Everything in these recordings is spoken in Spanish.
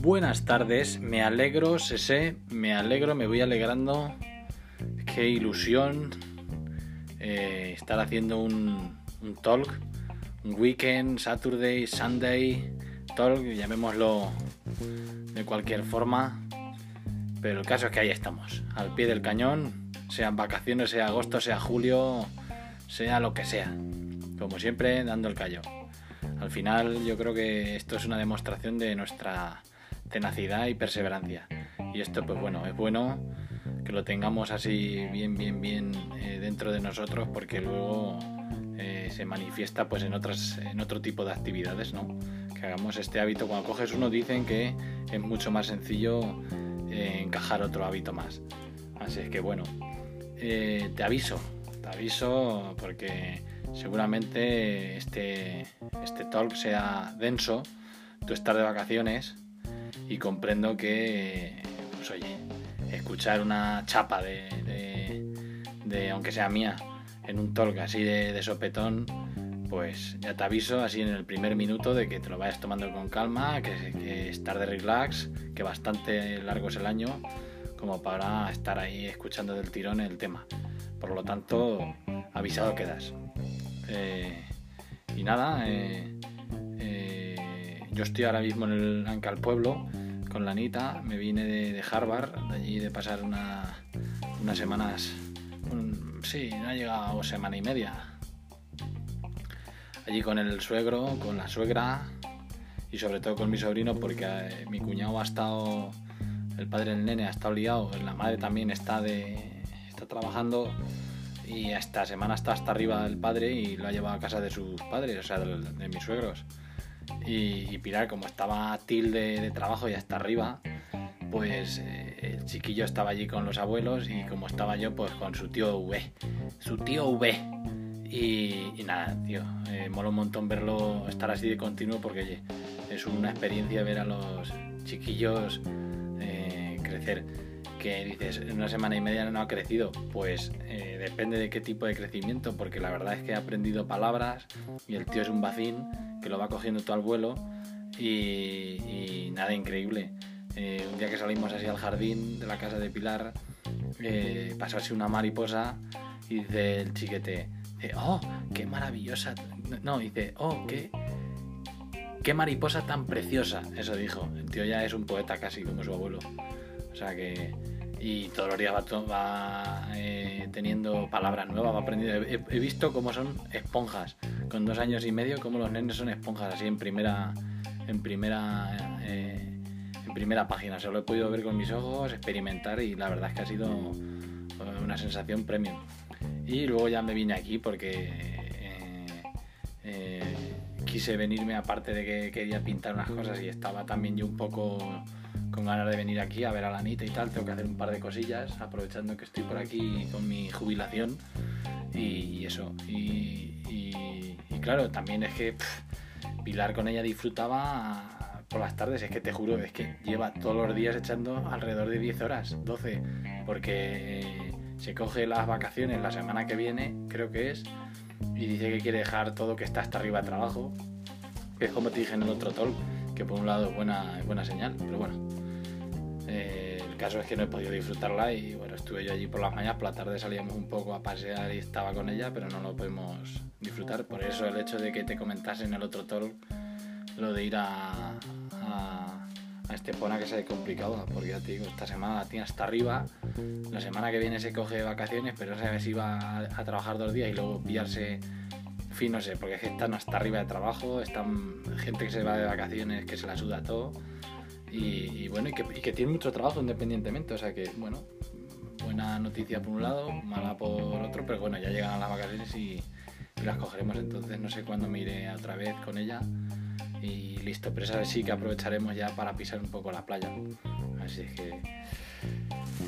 Buenas tardes, me alegro, sé, me alegro, me voy alegrando. Qué ilusión eh, estar haciendo un, un talk, un weekend, Saturday, Sunday, talk, llamémoslo de cualquier forma. Pero el caso es que ahí estamos, al pie del cañón, sean vacaciones, sea agosto, sea julio, sea lo que sea. Como siempre, dando el callo. Al final yo creo que esto es una demostración de nuestra tenacidad y perseverancia. Y esto pues bueno, es bueno que lo tengamos así bien, bien, bien eh, dentro de nosotros porque luego eh, se manifiesta pues en, otras, en otro tipo de actividades, ¿no? Que hagamos este hábito. Cuando coges uno dicen que es mucho más sencillo eh, encajar otro hábito más. Así es que bueno, te aviso, te aviso porque seguramente este, este talk sea denso, tú estás de vacaciones y comprendo que, pues oye, escuchar una chapa de, de, aunque sea mía, en un talk así de, sopetón, pues ya te aviso así en el primer minuto de que te lo vayas tomando con calma, que, que estar de relax, que bastante largo es el año como para estar ahí escuchando del tirón el tema. Por lo tanto, avisado quedas. Eh, y nada, eh, eh, yo estoy ahora mismo en el Anca al Pueblo con la Anita, me vine de, Harvard, de allí de pasar unas semanas, sí, no ha llegado semana y media. Allí con el suegro, con la suegra y sobre todo con mi sobrino porque mi cuñado ha estado, el padre del nene ha estado liado, la madre también está, de, está trabajando y esta semana está hasta arriba el padre y lo ha llevado a casa de sus padres, o sea, de, mis suegros. Y, Pilar, como estaba tilde de trabajo y hasta arriba, pues eh, el chiquillo estaba allí con los abuelos y como estaba yo, pues con su tío V. Su tío V. Y, nada, tío, eh, mola un montón verlo estar así de continuo porque es una experiencia ver a los chiquillos eh, crecer dices, en una semana y media no ha crecido. Pues eh, depende de qué tipo de crecimiento, porque la verdad es que ha aprendido palabras y el tío es un vacín que lo va cogiendo todo al vuelo y, nada increíble. Eh, un día que salimos así al jardín de la casa de Pilar, eh, pasó así una mariposa y dice el chiquete, oh, qué maravillosa. No, dice, oh, qué, qué mariposa tan preciosa. Eso dijo. El tío ya es un poeta casi como su abuelo. O sea que. Y todos los días va, eh, teniendo palabras nuevas, va aprendiendo. He, visto cómo son esponjas. Con dos años y medio, cómo los nenes son esponjas, así en primera. En primera. Eh, en primera página. Se lo he podido ver con mis ojos, experimentar y la verdad es que ha sido una sensación premium. Y luego ya me vine aquí porque eh, quise venirme aparte de que quería pintar unas cosas y estaba también yo un poco con ganas de venir aquí a ver a la Anita y tal. Tengo que hacer un par de cosillas, aprovechando que estoy por aquí con mi jubilación y, eso. Y, claro, también es que Pilar con ella disfrutaba por las tardes, es que te juro, es que lleva todos los días echando alrededor de 10 horas, 12, porque se coge las vacaciones la semana que viene, creo que es, y dice que quiere dejar todo que está hasta arriba de trabajo, que es como te dije en el otro talk, que por un lado es buena, buena señal, pero bueno, eh, el caso es que no he podido disfrutarla y bueno, estuve yo allí por las mañanas, por la tarde salíamos un poco a pasear y estaba con ella, pero no lo podemos disfrutar. Por eso el hecho de que te comentase en el otro talk lo de ir a, a, a Estepona que se ha complicado, porque ya te digo, esta semana tiene hasta arriba, la semana que viene se coge vacaciones, pero no sabes si va a, trabajar dos días y luego pillarse fin, no sé, porque es que están hasta arriba de trabajo, están gente que se va de vacaciones que se la suda todo y, bueno, y que, tiene mucho trabajo independientemente, o sea que, bueno, buena noticia por un lado, mala por otro, pero bueno, ya llegan las vacaciones y, las cogeremos, entonces no sé cuándo me iré otra vez con ella y listo, pero esa sí que aprovecharemos ya para pisar un poco la playa. Así que...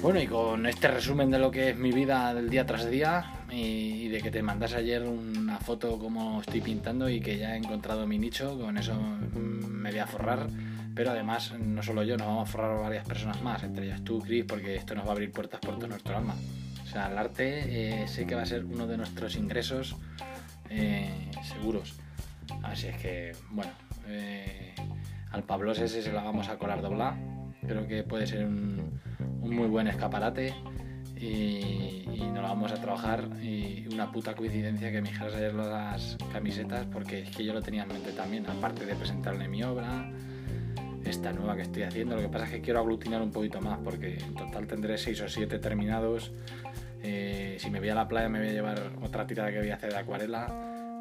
Bueno, y con este resumen de lo que es mi vida del día tras día y, de que te mandas ayer una foto como estoy pintando y que ya he encontrado mi nicho, con eso mm, me voy a forrar pero además no solo yo, nos vamos a forrar varias personas más, entre ellas tú, Chris, porque esto nos va a abrir puertas por todo nuestro alma. O sea, el arte eh, sé que va a ser uno de nuestros ingresos eh, seguros. Así es que, bueno, al Pablos ese se lo vamos a colar doblar. Creo que puede ser un, muy buen escaparate y, nos lo vamos a trabajar y una puta coincidencia que me dijeras ayer las camisetas porque es que yo lo tenía en mente también, aparte de presentarle mi obra, esta nueva que estoy haciendo, lo que pasa es que quiero aglutinar un poquito más porque en total tendré 6 o 7 terminados, eh, si me voy a la playa me voy a llevar otra tirada que voy a hacer de acuarela,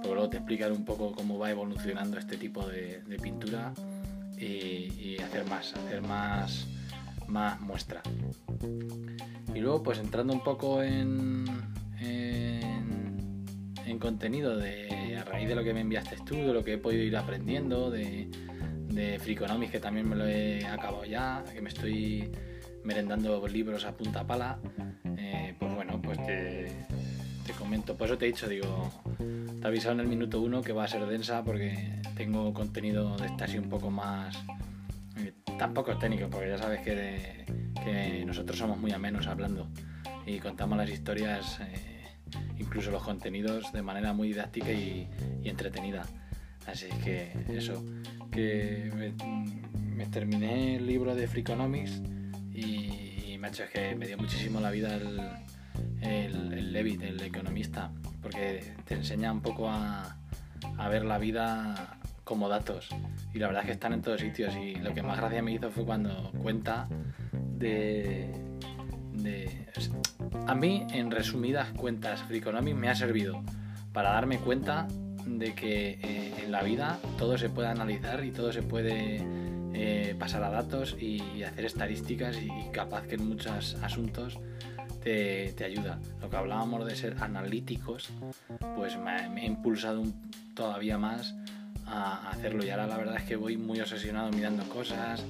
pero luego te explicaré un poco cómo va evolucionando este tipo de, pintura y, hacer más, hacer más más muestra. Y luego, pues entrando un poco en, en, contenido de, a raíz de lo que me enviaste tú, de lo que he podido ir aprendiendo, de, de Freakonomics, que también me lo he acabado ya, que me estoy merendando libros a punta pala, eh, pues bueno, pues te, comento. Por eso te he dicho, digo, te he avisado en el minuto uno que va a ser densa porque tengo contenido de este así un poco más tampoco es técnico, porque ya sabes que, nosotros somos muy amenos hablando y contamos las historias, eh, incluso los contenidos, de manera muy didáctica y, entretenida. Así que eso, me, terminé el libro de Freakonomics y, y me ha hecho que me dio muchísimo la vida el, el, el Levitt, el economista, porque te enseña un poco a, a ver la vida como datos. Y la verdad es que están en todos sitios. Y lo que más gracia me hizo fue cuando cuenta de. a mí, en resumidas cuentas, Freakonomics me ha servido para darme cuenta de que eh, en la vida todo se puede analizar y todo se puede eh, pasar a datos y, hacer estadísticas y, capaz que en muchos asuntos te, ayuda. Lo que hablábamos de ser analíticos, pues me, me ha impulsado todavía más a hacerlo. Y ahora la verdad es que voy muy obsesionado mirando cosas.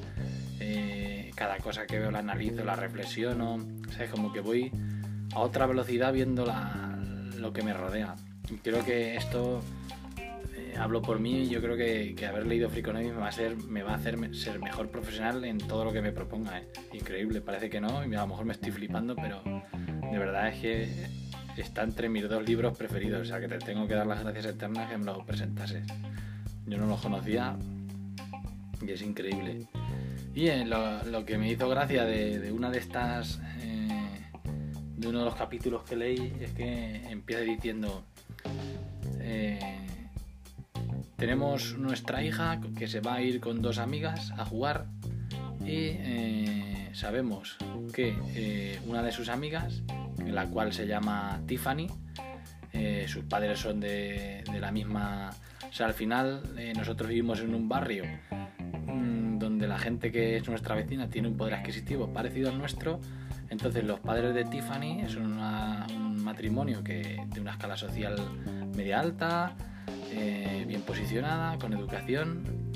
Eh, cada cosa que veo la analizo, la reflexiono. O como que voy a otra velocidad viendo lo que me rodea. Y creo que esto, eh, hablo por mí, yo creo que, haber leído Freakonomics me va a, ser, me va a hacer ser mejor profesional en todo lo que me proponga. ¿eh? Increíble, parece que no, y a lo mejor me estoy flipando, pero de verdad es que está entre mis dos libros preferidos. O sea que te tengo que dar las gracias eternas que me lo presentases. Yo no los conocía y es increíble. Y eh, lo, que me hizo gracia de, una de estas, eh, de uno de los capítulos que leí, es que empieza diciendo, eh, tenemos nuestra hija que se va a ir con dos amigas a jugar y sabemos que una de sus amigas, la cual se llama Tiffany, sus padres son de, la misma o sea, al final eh, nosotros vivimos en un barrio mm, donde la gente que es nuestra vecina tiene un poder adquisitivo parecido al nuestro. Entonces los padres de Tiffany son un matrimonio que de una escala social media alta, eh, bien posicionada, con educación,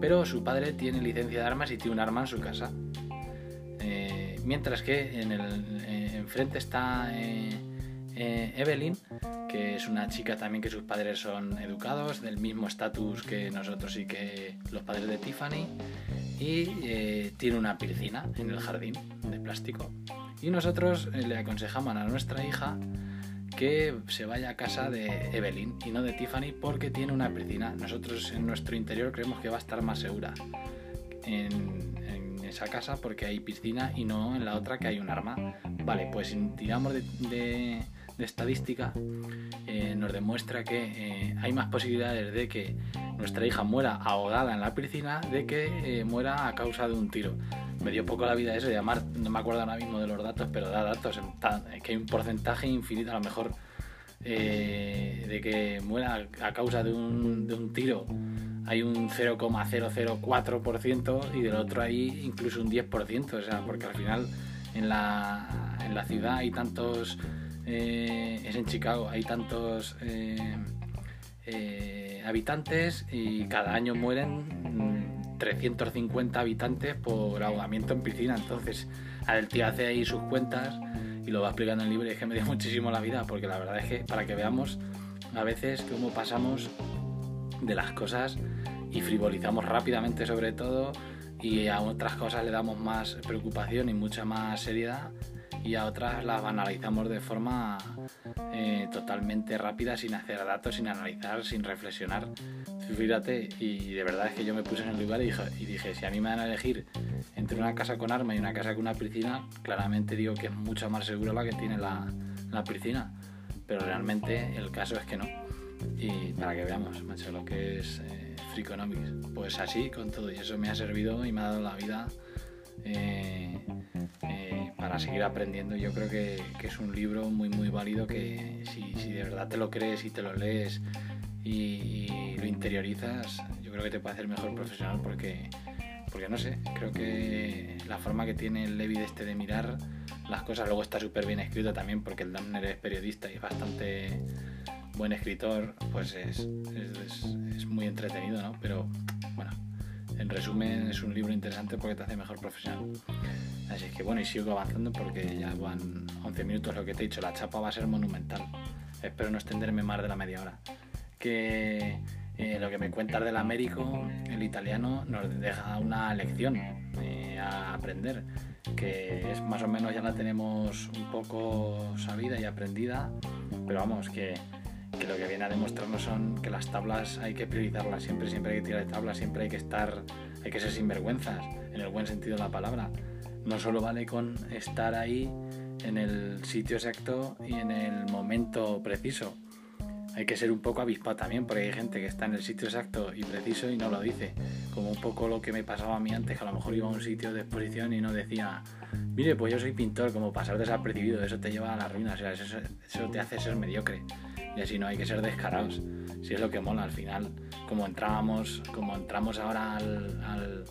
pero su padre tiene licencia de armas y tiene un arma en su casa. Eh, mientras que en el enfrente está Evelyn, que es una chica también que sus padres son educados, del mismo estatus que nosotros y que los padres de Tiffany, y eh, tiene una piscina en el jardín de plástico. Y nosotros eh, le aconsejamos a nuestra hija que se vaya a casa de Evelyn y no de Tiffany porque tiene una piscina. Nosotros en nuestro interior creemos que va a estar más segura en, esa casa porque hay piscina y no en la otra que hay un arma. Vale, pues tiramos de estadística eh, nos demuestra que eh, hay más posibilidades de que nuestra hija muera ahogada en la piscina de que eh, muera a causa de un tiro. Me dio poco la vida eso de llamar, no me acuerdo ahora mismo de los datos, pero da datos, que hay un porcentaje infinito a lo mejor de que muera a causa de un, de un tiro hay un 0,004% y del otro hay incluso un 10%, o sea, porque al final en la, en la ciudad hay tantos eh, es en Chicago. Hay tantos eh, eh, habitantes y cada año mueren 350 habitantes por ahogamiento en piscina. Entonces, el tío hace ahí sus cuentas y lo va explicando en el libro y es que me dio muchísimo la vida, porque la verdad es que para que veamos a veces cómo pasamos de las cosas y frivolizamos rápidamente sobre todo y a otras cosas le damos más preocupación y mucha más seriedad y a otras las analizamos de forma eh, totalmente rápida, sin hacer datos, sin analizar, sin reflexionar. Fíjate, y de verdad es que yo me puse en el lugar y dije, y dije, si a mí me van a elegir entre una casa con arma y una casa con una piscina, claramente digo que es mucho más seguro la que tiene la, la piscina. Pero realmente el caso es que no. Y para que veamos, macho, lo que es eh. Pues así, con todo. Y eso me ha servido y me ha dado la vida eh, eh, para seguir aprendiendo. Yo creo que, es un libro muy, muy válido que si, de verdad te lo crees y te lo lees y, lo interiorizas, yo creo que te puede hacer mejor profesional porque, porque no sé, creo que la forma que tiene el Levi de este de mirar las cosas, luego está súper bien escrito también porque el Damner es periodista y bastante buen escritor, pues es, es, es muy entretenido, ¿no? Pero bueno, en resumen, es un libro interesante porque te hace mejor profesional. Así que bueno, y sigo avanzando porque ya van 11 minutos lo que te he dicho. La chapa va a ser monumental. Espero no extenderme más de la media hora. Que eh, lo que me cuentas del Américo, el italiano, nos deja una lección eh, a aprender. Que es más o menos ya la tenemos un poco sabida y aprendida. Pero vamos, que que lo que viene a demostrarnos son que las tablas hay que priorizarlas, siempre, siempre hay que tirar de tablas, siempre hay que estar, hay que ser sinvergüenzas, en el buen sentido de la palabra. No solo vale con estar ahí en el sitio exacto y en el momento preciso. Hay que ser un poco avispado también, porque hay gente que está en el sitio exacto y preciso y no lo dice. Como un poco lo que me pasaba a mí antes, que a lo mejor iba a un sitio de exposición y no decía, mire, pues yo soy pintor, como pasar desapercibido, eso te lleva a la ruina, o sea, eso, eso te hace ser mediocre. Y así no hay que ser descarados. Si es lo que mola al final. Como entrábamos, como entramos ahora al, al,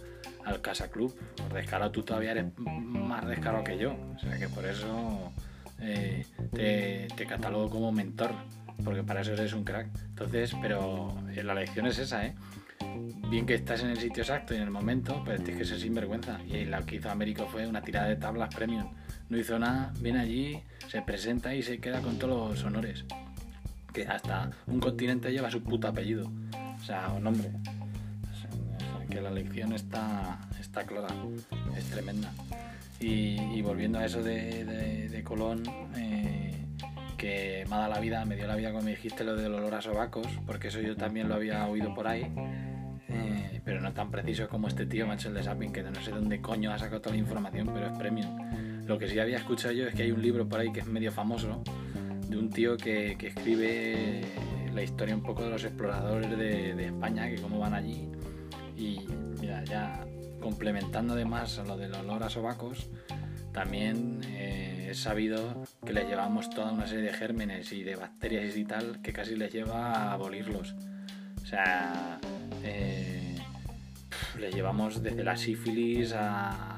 Casa Club, por descarado tú todavía eres más descarado que yo. O sea que por eso eh, te, te catalogo como mentor. Porque para eso eres un crack. Entonces, pero eh, la lección es esa, ¿eh? Bien que estás en el sitio exacto y en el momento, pero tienes que ser sinvergüenza. Y lo que hizo Américo fue una tirada de tablas premium. No hizo nada, viene allí, se presenta y se queda con todos los honores que hasta un continente lleva su puto apellido. O sea, un nombre. Que la lección está, está clara, es tremenda. Y, volviendo a eso de, Colón, eh, que me ha dado la vida, me dio la vida cuando me dijiste lo del olor a sobacos, porque eso yo también lo había oído por ahí. Eh, pero no tan preciso como este tío macho el de Sapping, que no sé dónde coño ha sacado toda la información, pero es premium. Lo que sí había escuchado yo es que hay un libro por ahí que es medio famoso, de un tío que, escribe la historia un poco de los exploradores de, España, que cómo van allí. Complementando además lo del olor a sobacos, también eh, es sabido que les llevamos toda una serie de gérmenes y de bacterias y tal que casi les lleva a abolirlos. O sea, eh, les llevamos desde la sífilis a,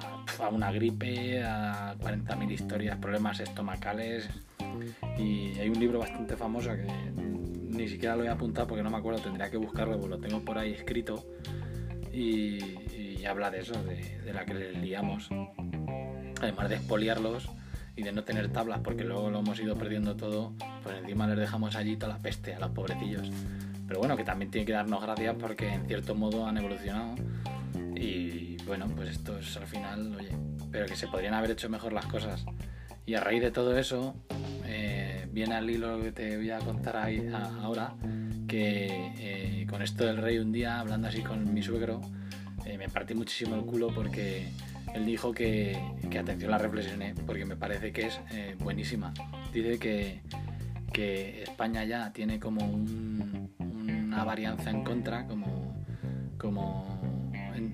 una gripe, a 40.000 historias, problemas estomacales, y hay un libro bastante famoso que ni siquiera lo he apuntado porque no me acuerdo, tendría que buscarlo, porque lo tengo por ahí escrito. Y, habla de eso, de, la que les liamos. Además de expoliarlos y de no tener tablas, porque luego lo hemos ido perdiendo todo, pues encima les dejamos allí toda la peste a los pobrecillos. Pero bueno, que también tiene que darnos gracias porque en cierto modo han evolucionado. Y bueno, pues esto es al final, oye, pero que se podrían haber hecho mejor las cosas. Y a raíz de todo eso, eh, viene al hilo que te voy a contar ahí, ahora, que eh, con esto del rey un día, hablando así con mi suegro, eh, me partí muchísimo el culo porque él dijo que, que atención la reflexioné, porque me parece que es buenísima. Dice que, que, España ya tiene como una varianza en contra, como, como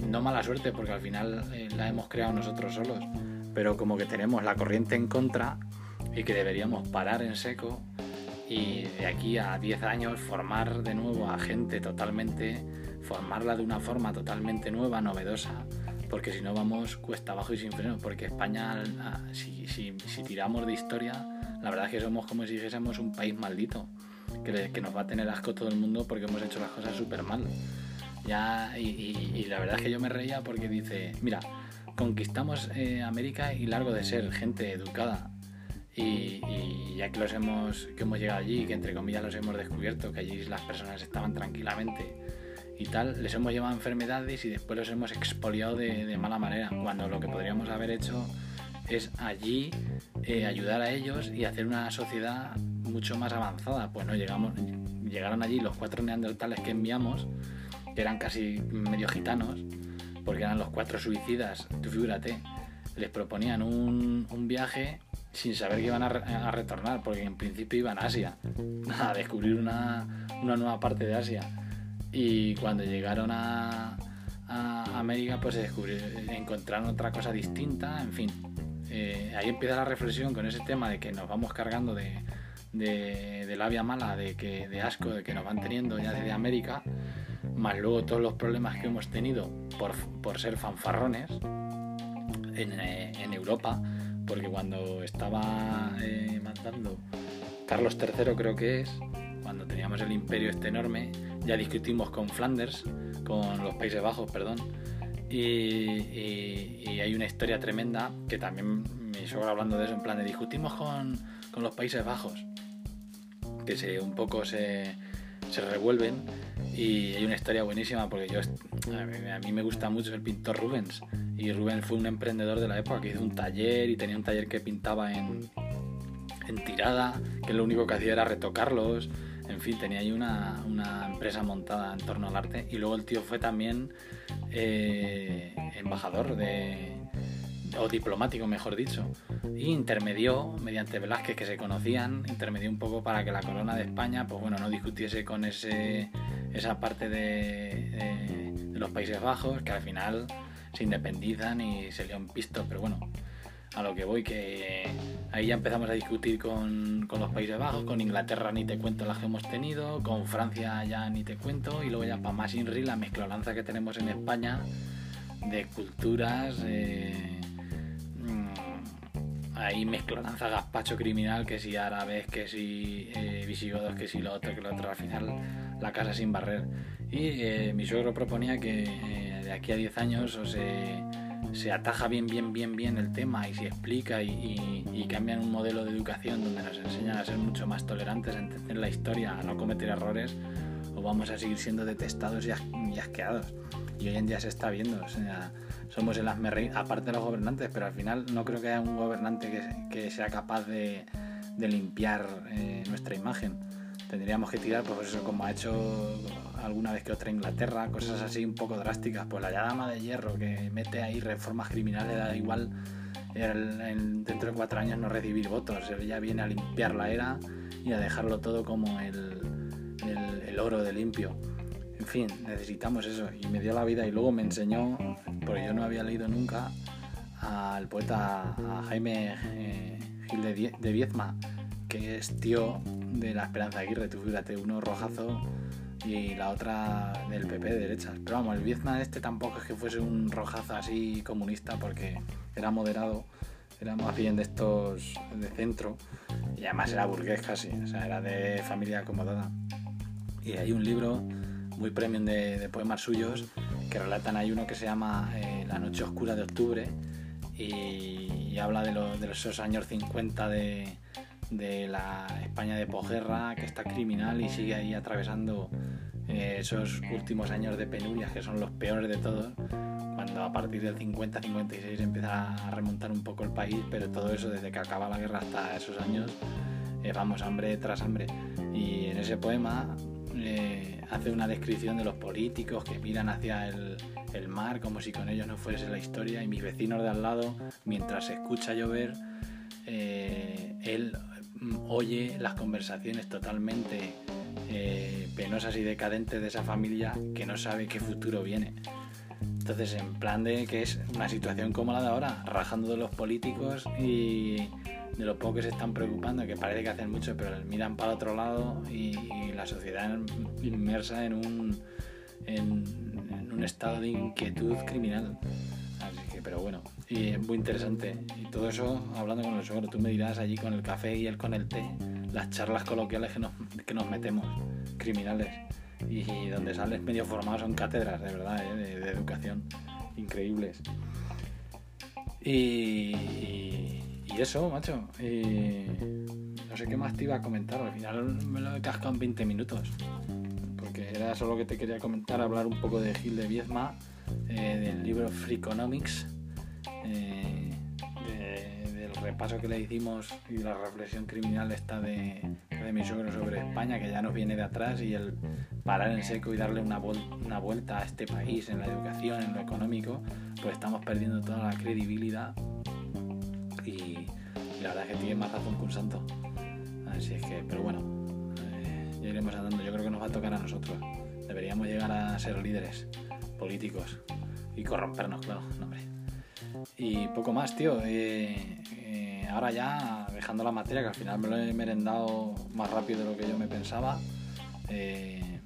no mala suerte, porque al final la hemos creado nosotros solos pero como que tenemos la corriente en contra y que deberíamos parar en seco y de aquí a 10 años formar de nuevo a gente totalmente, formarla de una forma totalmente nueva, novedosa, porque si no vamos cuesta abajo y sin freno, porque España, ah, si, si, tiramos de historia, la verdad es que somos como si dijésemos un país maldito, que, que nos va a tener asco todo el mundo porque hemos hecho las cosas súper mal. Ya, y la verdad es que yo me reía porque dice, mira, conquistamos eh, América y largo de ser gente educada. Y, ya que los hemos, que hemos llegado allí, que entre comillas los hemos descubierto, que allí las personas estaban tranquilamente y tal, les hemos llevado enfermedades y después los hemos expoliado de, mala manera, cuando lo que podríamos haber hecho es allí eh, ayudar a ellos y hacer una sociedad mucho más avanzada. Pues no llegamos, llegaron allí los cuatro neandertales que enviamos, que eran casi medio gitanos, porque eran los cuatro suicidas, tú figúrate, les proponían un, viaje sin saber que iban a, retornar, porque en principio iban a Asia, a descubrir una, nueva parte de Asia. Y cuando llegaron a, América, pues encontraron otra cosa distinta, en fin. Eh, ahí empieza la reflexión con ese tema de que nos vamos cargando de, de, labia mala, de, que, de asco, de que nos van teniendo ya desde América, más luego todos los problemas que hemos tenido por, por ser fanfarrones, eh, en, Europa, porque cuando estaba eh, mandando Carlos III creo que es, cuando teníamos el imperio este enorme, ya discutimos con Flanders, con los Países Bajos, perdón, y, hay una historia tremenda que también me sobra hablando de eso, en plan de discutimos con, con los Países Bajos, que se, un poco se, se revuelven y hay una historia buenísima porque yo a mí, me gusta mucho el pintor Rubens y Rubens fue un emprendedor de la época que hizo un taller y tenía un taller que pintaba en, en tirada, que lo único que hacía era retocarlos, en fin, tenía ahí una, una empresa montada en torno al arte. Y luego el tío fue también eh, embajador de, o diplomático mejor dicho, y intermedió mediante Velázquez que se conocían, intermedió un poco para que la corona de España, pues bueno, no discutiese con ese, esa parte de, los Países Bajos, que al final se independizan y se un pisto, pero bueno, a lo que voy, que ahí ya empezamos a discutir con, con, los Países Bajos, con Inglaterra ni te cuento las que hemos tenido, con Francia ya ni te cuento, y luego ya para más INRI la mezclolanza que tenemos en España de culturas. Eh, ahí mezclonanza gazpacho criminal, que si árabes, que si eh, visigodos, que si lo otro, que lo otro, al final la casa sin barrer. Y eh, mi suegro proponía que eh, de aquí a 10 años o se, ataja bien, bien, bien, bien el tema y se explica y, cambian un modelo de educación donde nos enseñan a ser mucho más tolerantes, a entender la historia, a no cometer errores, o vamos a seguir siendo detestados y, y asqueados. Y hoy en día se está viendo, o sea, somos el asmerreír, aparte de los gobernantes, pero al final no creo que haya un gobernante que, sea capaz de, limpiar eh, nuestra imagen. Tendríamos que tirar, pues eso, como ha hecho alguna vez que otra Inglaterra, cosas así un poco drásticas. Pues la llama de hierro que mete ahí reformas criminales, da igual dentro de cuatro años no recibir votos. Él ya viene a limpiar la era y a dejarlo todo como el, el oro de limpio. En fin, necesitamos eso. Y me dio la vida y luego me enseñó, porque yo no había leído nunca, al poeta Jaime eh, Gil de, Viezma, que es tío de la Esperanza Aguirre. Tú fíjate, uno rojazo y la otra del PP de derechas. Pero vamos, el Viezma este tampoco es que fuese un rojazo así comunista porque era moderado, era más bien de estos de centro y además era burgués casi, o sea, era de familia acomodada. Y hay un libro muy premium de, poemas suyos que relatan. Hay uno que se llama eh, La Noche Oscura de Octubre y, habla de, de, esos años 50 de, de, la España de posguerra que está criminal y sigue ahí atravesando eh, esos últimos años de penurias que son los peores de todos. Cuando a partir del 50-56 empieza a remontar un poco el país, pero todo eso desde que acaba la guerra hasta esos años, eh, vamos hambre tras hambre. Y en ese poema hace una descripción de los políticos que miran hacia el, mar como si con ellos no fuese la historia y mis vecinos de al lado, mientras se escucha llover, eh, él oye las conversaciones totalmente eh, penosas y decadentes de esa familia que no sabe qué futuro viene. Entonces, en plan de que es una situación como la de ahora, rajando de los políticos y de lo poco que se están preocupando, que parece que hacen mucho, pero miran para otro lado y, la sociedad inmersa en un, en, un estado de inquietud criminal. Así que, pero bueno, y es muy interesante. Y todo eso hablando con el suegro, tú me dirás allí con el café y él con el té, las charlas coloquiales que nos, que nos metemos, criminales, y, donde sales medio formados son cátedras, de verdad, ¿eh? de, educación, increíbles. y y eso, macho. no sé qué más te iba a comentar. Al final me lo he cascado en 20 minutos. Porque era solo que te quería comentar, hablar un poco de Gil de Viezma, eh, del libro Freakonomics, eh, repaso que le hicimos y la reflexión criminal está de, de mi suegro sobre España, que ya nos viene de atrás, y el parar en seco y darle una, una vuelta a este país en la educación, en lo económico, pues estamos perdiendo toda la credibilidad y, la verdad es que tiene más razón que un santo. Así es que, pero bueno, eh, ya iremos andando. Yo creo que nos va a tocar a nosotros. Deberíamos llegar a ser líderes políticos y corrompernos, claro, no, hombre. Y poco más, tío. Eh, eh, ahora ya, dejando la materia, que al final me lo he merendado más rápido de lo que yo me pensaba. Eh,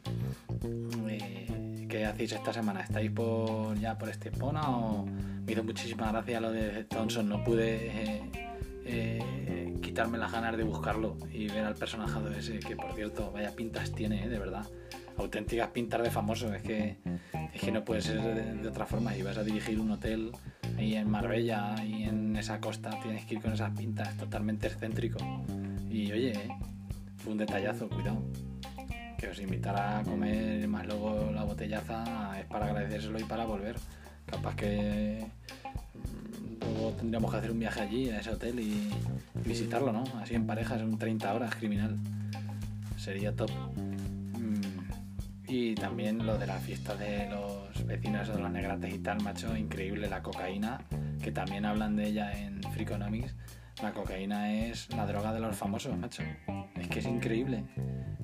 ¿Qué hacéis esta semana? ¿Estáis por ya por este Estepona o me hizo muchísima gracia lo de Thompson? No pude quitarme las ganas de buscarlo y ver al personaje de ese, que por cierto, vaya pintas tiene, de verdad auténticas pintas de famoso. Es que, es que no puede ser de, otra forma. Y a dirigir un hotel ahí en Marbella y en esa costa, tienes que ir con esas pintas, totalmente excéntrico. Y oye, fue un detallazo, cuidado. Que os invitara a comer más luego la botellaza es para agradecérselo y para volver. Capaz que mm, luego tendríamos que hacer un viaje allí, a ese hotel y visitarlo, ¿no? Así en parejas, en 30 horas, criminal. Sería top. Y también lo de la fiesta de los vecinos de los negrates y tal, macho, increíble la cocaína, que también hablan de ella en Freakonomics. La cocaína es la droga de los famosos, macho. Es que es increíble.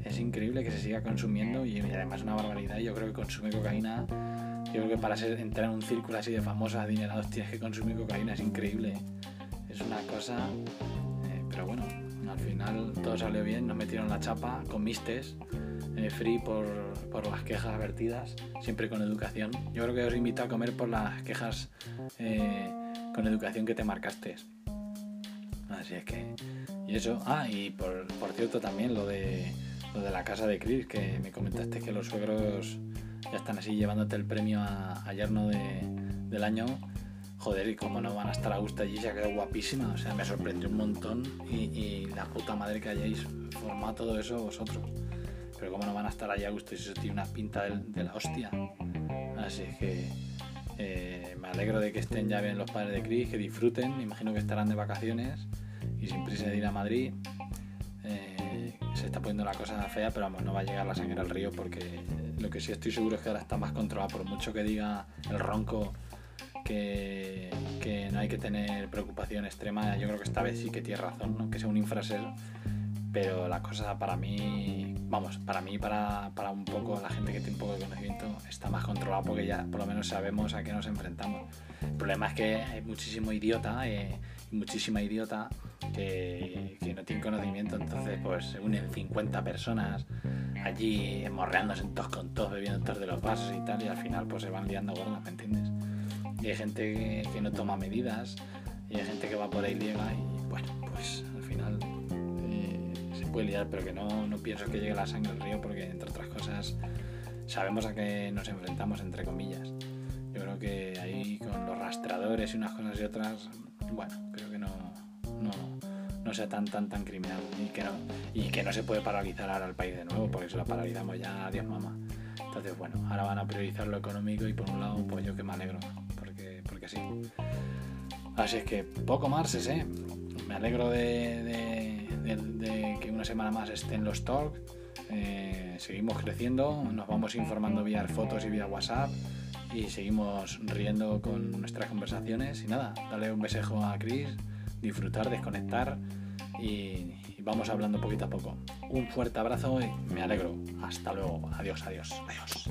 Es increíble que se siga consumiendo y además una barbaridad. Yo creo que consume cocaína. Yo creo que para ser, entrar en un círculo así de famosos, adinerados, tienes que consumir cocaína. Es increíble. Es una cosa. Eh, pero bueno, al final todo salió bien. Nos metieron la chapa con mistes. Eh, free por, por, las quejas vertidas, siempre con educación. Yo creo que os invito a comer por las quejas eh, con educación que te marcaste. Así es que. Y eso. Ah, y por, por cierto también lo de, lo de la casa de Chris, que me comentaste que los suegros ya están así llevándote el premio a, yerno de, del año. Joder, y cómo no van a estar a gusto allí, se ha quedado guapísima. O sea, me sorprendió un montón y la puta madre que hayáis formado todo eso vosotros pero cómo no van a estar allá a gusto si eso tiene una pinta de, la hostia. Así que eh, me alegro de que estén ya bien los padres de Chris, que disfruten, me imagino que estarán de vacaciones y sin prisa de ir a Madrid. Eh, se está poniendo la cosa fea, pero vamos, no va a llegar la sangre al río porque lo que sí estoy seguro es que ahora está más controlado, por mucho que diga el ronco que, no hay que tener preocupación extrema, yo creo que esta vez sí que tiene razón, que sea un infraser pero la cosa para mí, vamos, para mí, para, para un poco la gente que tiene un poco de conocimiento, está más controlado porque ya por lo menos sabemos a qué nos enfrentamos. El problema es que hay muchísimo idiota, eh, muchísima idiota que, no tiene conocimiento, entonces pues se unen 50 personas allí morreándose todos con todos, bebiendo todos de los vasos y tal, y al final pues se van liando gordas, ¿me entiendes? Y hay gente que, no toma medidas, y hay gente que va por ahí liega y bueno, pues puede liar, pero que no, no pienso que llegue la sangre al río porque, entre otras cosas, sabemos a qué nos enfrentamos, entre comillas. Yo creo que ahí con los rastradores y unas cosas y otras, bueno, creo que no, no, no sea tan, tan, tan criminal y que, no, y que no se puede paralizar ahora al país de nuevo, porque si lo paralizamos ya, adiós mamá. Entonces, bueno, ahora van a priorizar lo económico y por un lado, pues yo que me alegro, porque, porque sí. Así es que poco más, ¿eh? Me alegro de de, que una semana más estén los talks. Eh, seguimos creciendo, nos vamos informando vía fotos y vía WhatsApp y seguimos riendo con nuestras conversaciones. Y nada, darle un besejo a Chris, disfrutar, desconectar y, y vamos hablando poquito a poco. Un fuerte abrazo y me alegro. Hasta luego. Adiós, adiós, adiós.